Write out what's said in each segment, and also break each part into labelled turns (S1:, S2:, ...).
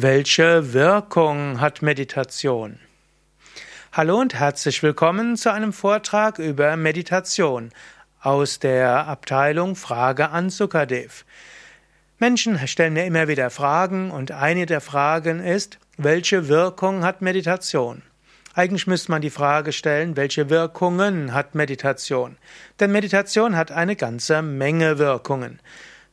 S1: Welche Wirkung hat Meditation? Hallo und herzlich willkommen zu einem Vortrag über Meditation aus der Abteilung Frage an Sukadev. Menschen stellen mir immer wieder Fragen und eine der Fragen ist, welche Wirkung hat Meditation? Eigentlich müsste man die Frage stellen, welche Wirkungen hat Meditation? Denn Meditation hat eine ganze Menge Wirkungen.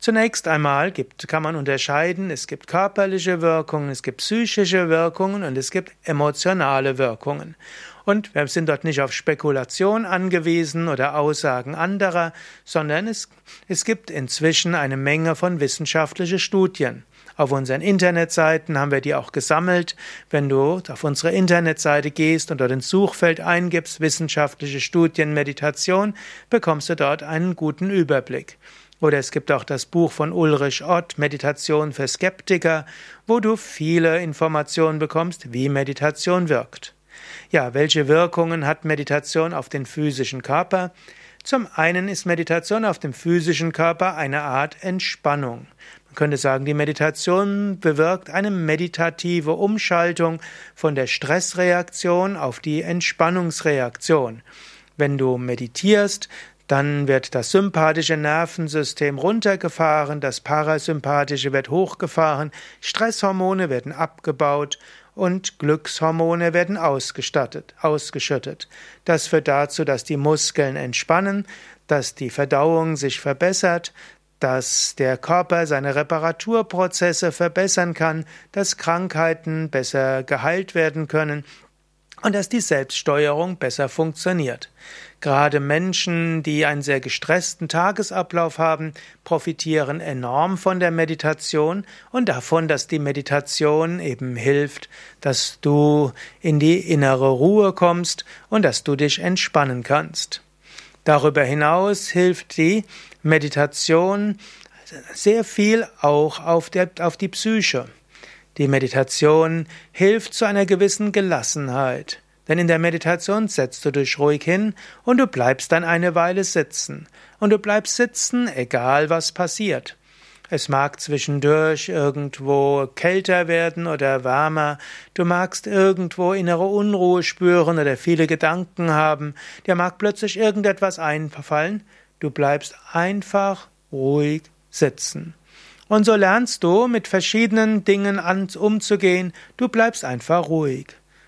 S1: Zunächst einmal gibt, kann man unterscheiden, es gibt körperliche Wirkungen, es gibt psychische Wirkungen und es gibt emotionale Wirkungen. Und wir sind dort nicht auf Spekulation angewiesen oder Aussagen anderer, sondern es, es gibt inzwischen eine Menge von wissenschaftlichen Studien. Auf unseren Internetseiten haben wir die auch gesammelt. Wenn du auf unsere Internetseite gehst und dort ins Suchfeld eingibst wissenschaftliche Studien Meditation, bekommst du dort einen guten Überblick. Oder es gibt auch das Buch von Ulrich Ott, Meditation für Skeptiker, wo du viele Informationen bekommst, wie Meditation wirkt. Ja, welche Wirkungen hat Meditation auf den physischen Körper? Zum einen ist Meditation auf dem physischen Körper eine Art Entspannung. Man könnte sagen, die Meditation bewirkt eine meditative Umschaltung von der Stressreaktion auf die Entspannungsreaktion. Wenn du meditierst, dann wird das sympathische Nervensystem runtergefahren, das parasympathische wird hochgefahren, Stresshormone werden abgebaut und Glückshormone werden ausgestattet, ausgeschüttet. Das führt dazu, dass die Muskeln entspannen, dass die Verdauung sich verbessert, dass der Körper seine Reparaturprozesse verbessern kann, dass Krankheiten besser geheilt werden können und dass die Selbststeuerung besser funktioniert. Gerade Menschen, die einen sehr gestressten Tagesablauf haben, profitieren enorm von der Meditation und davon, dass die Meditation eben hilft, dass du in die innere Ruhe kommst und dass du dich entspannen kannst. Darüber hinaus hilft die Meditation sehr viel auch auf, der, auf die Psyche. Die Meditation hilft zu einer gewissen Gelassenheit. Denn in der Meditation setzt du dich ruhig hin und du bleibst dann eine Weile sitzen. Und du bleibst sitzen, egal was passiert. Es mag zwischendurch irgendwo kälter werden oder wärmer, du magst irgendwo innere Unruhe spüren oder viele Gedanken haben, dir mag plötzlich irgendetwas einfallen, du bleibst einfach ruhig sitzen. Und so lernst du mit verschiedenen Dingen umzugehen, du bleibst einfach ruhig.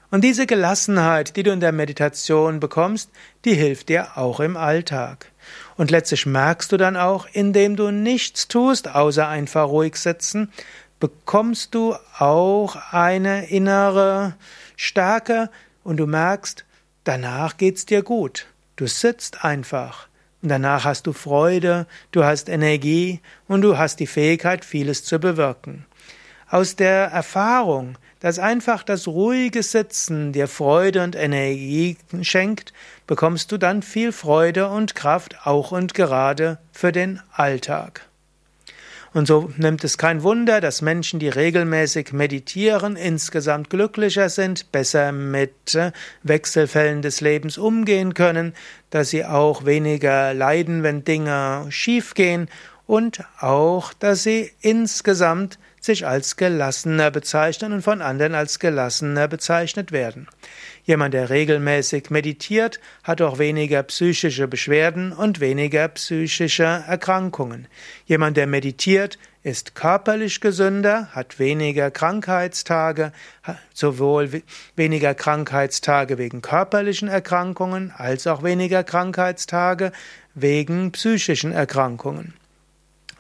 S1: Und diese Gelassenheit, die du in der Meditation bekommst, die hilft dir auch im Alltag. Und letztlich merkst du dann auch, indem du nichts tust, außer einfach ruhig sitzen, bekommst du auch eine innere Stärke und du merkst, danach geht's dir gut. Du sitzt einfach. Und danach hast du Freude, du hast Energie und du hast die Fähigkeit, vieles zu bewirken. Aus der Erfahrung, dass einfach das ruhige Sitzen dir Freude und Energie schenkt, bekommst du dann viel Freude und Kraft auch und gerade für den Alltag. Und so nimmt es kein Wunder, dass Menschen, die regelmäßig meditieren, insgesamt glücklicher sind, besser mit äh, Wechselfällen des Lebens umgehen können, dass sie auch weniger leiden, wenn Dinge schiefgehen und auch, dass sie insgesamt sich als gelassener bezeichnen und von anderen als gelassener bezeichnet werden. Jemand, der regelmäßig meditiert, hat auch weniger psychische Beschwerden und weniger psychische Erkrankungen. Jemand, der meditiert, ist körperlich gesünder, hat weniger Krankheitstage, sowohl weniger Krankheitstage wegen körperlichen Erkrankungen als auch weniger Krankheitstage wegen psychischen Erkrankungen.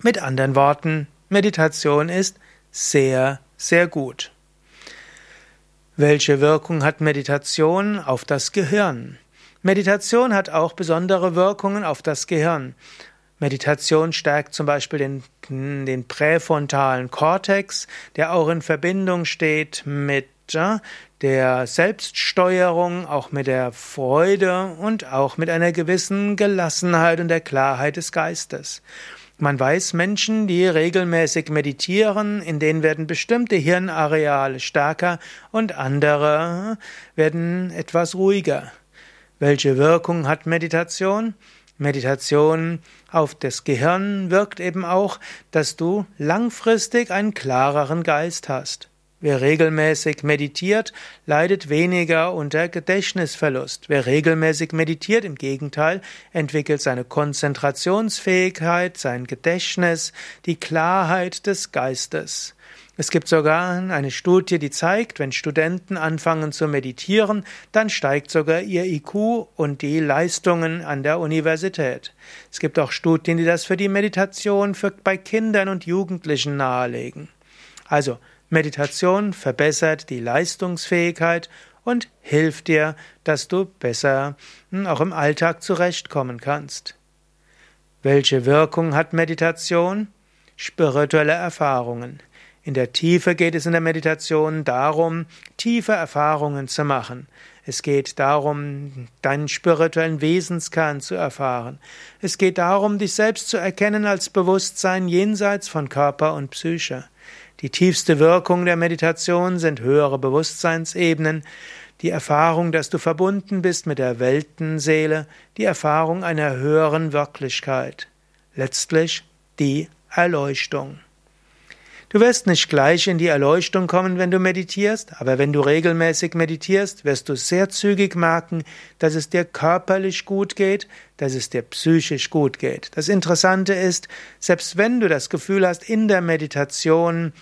S1: Mit anderen Worten, Meditation ist sehr, sehr gut. Welche Wirkung hat Meditation auf das Gehirn? Meditation hat auch besondere Wirkungen auf das Gehirn. Meditation stärkt zum Beispiel den, den präfrontalen Kortex, der auch in Verbindung steht mit der Selbststeuerung, auch mit der Freude und auch mit einer gewissen Gelassenheit und der Klarheit des Geistes. Man weiß, Menschen, die regelmäßig meditieren, in denen werden bestimmte Hirnareale stärker und andere werden etwas ruhiger. Welche Wirkung hat Meditation? Meditation auf das Gehirn wirkt eben auch, dass du langfristig einen klareren Geist hast. Wer regelmäßig meditiert, leidet weniger unter Gedächtnisverlust. Wer regelmäßig meditiert, im Gegenteil, entwickelt seine Konzentrationsfähigkeit, sein Gedächtnis, die Klarheit des Geistes. Es gibt sogar eine Studie, die zeigt, wenn Studenten anfangen zu meditieren, dann steigt sogar ihr IQ und die Leistungen an der Universität. Es gibt auch Studien, die das für die Meditation für, bei Kindern und Jugendlichen nahelegen. Also, Meditation verbessert die Leistungsfähigkeit und hilft dir, dass du besser hm, auch im Alltag zurechtkommen kannst. Welche Wirkung hat Meditation? Spirituelle Erfahrungen. In der Tiefe geht es in der Meditation darum, tiefe Erfahrungen zu machen. Es geht darum, deinen spirituellen Wesenskern zu erfahren. Es geht darum, dich selbst zu erkennen als Bewusstsein jenseits von Körper und Psyche. Die tiefste Wirkung der Meditation sind höhere Bewusstseinsebenen, die Erfahrung, dass du verbunden bist mit der Weltenseele, die Erfahrung einer höheren Wirklichkeit, letztlich die Erleuchtung. Du wirst nicht gleich in die Erleuchtung kommen, wenn du meditierst, aber wenn du regelmäßig meditierst, wirst du sehr zügig merken, dass es dir körperlich gut geht, dass es dir psychisch gut geht. Das Interessante ist, selbst wenn du das Gefühl hast, in der Meditation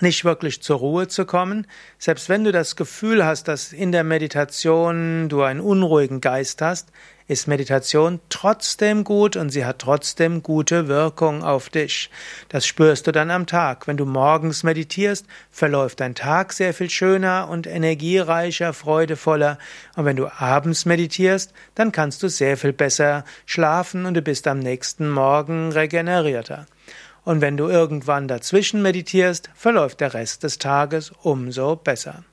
S1: nicht wirklich zur Ruhe zu kommen, selbst wenn du das Gefühl hast, dass in der Meditation du einen unruhigen Geist hast, ist Meditation trotzdem gut und sie hat trotzdem gute Wirkung auf dich. Das spürst du dann am Tag. Wenn du morgens meditierst, verläuft dein Tag sehr viel schöner und energiereicher, freudevoller. Und wenn du abends meditierst, dann kannst du sehr viel besser schlafen und du bist am nächsten Morgen regenerierter. Und wenn du irgendwann dazwischen meditierst, verläuft der Rest des Tages umso besser.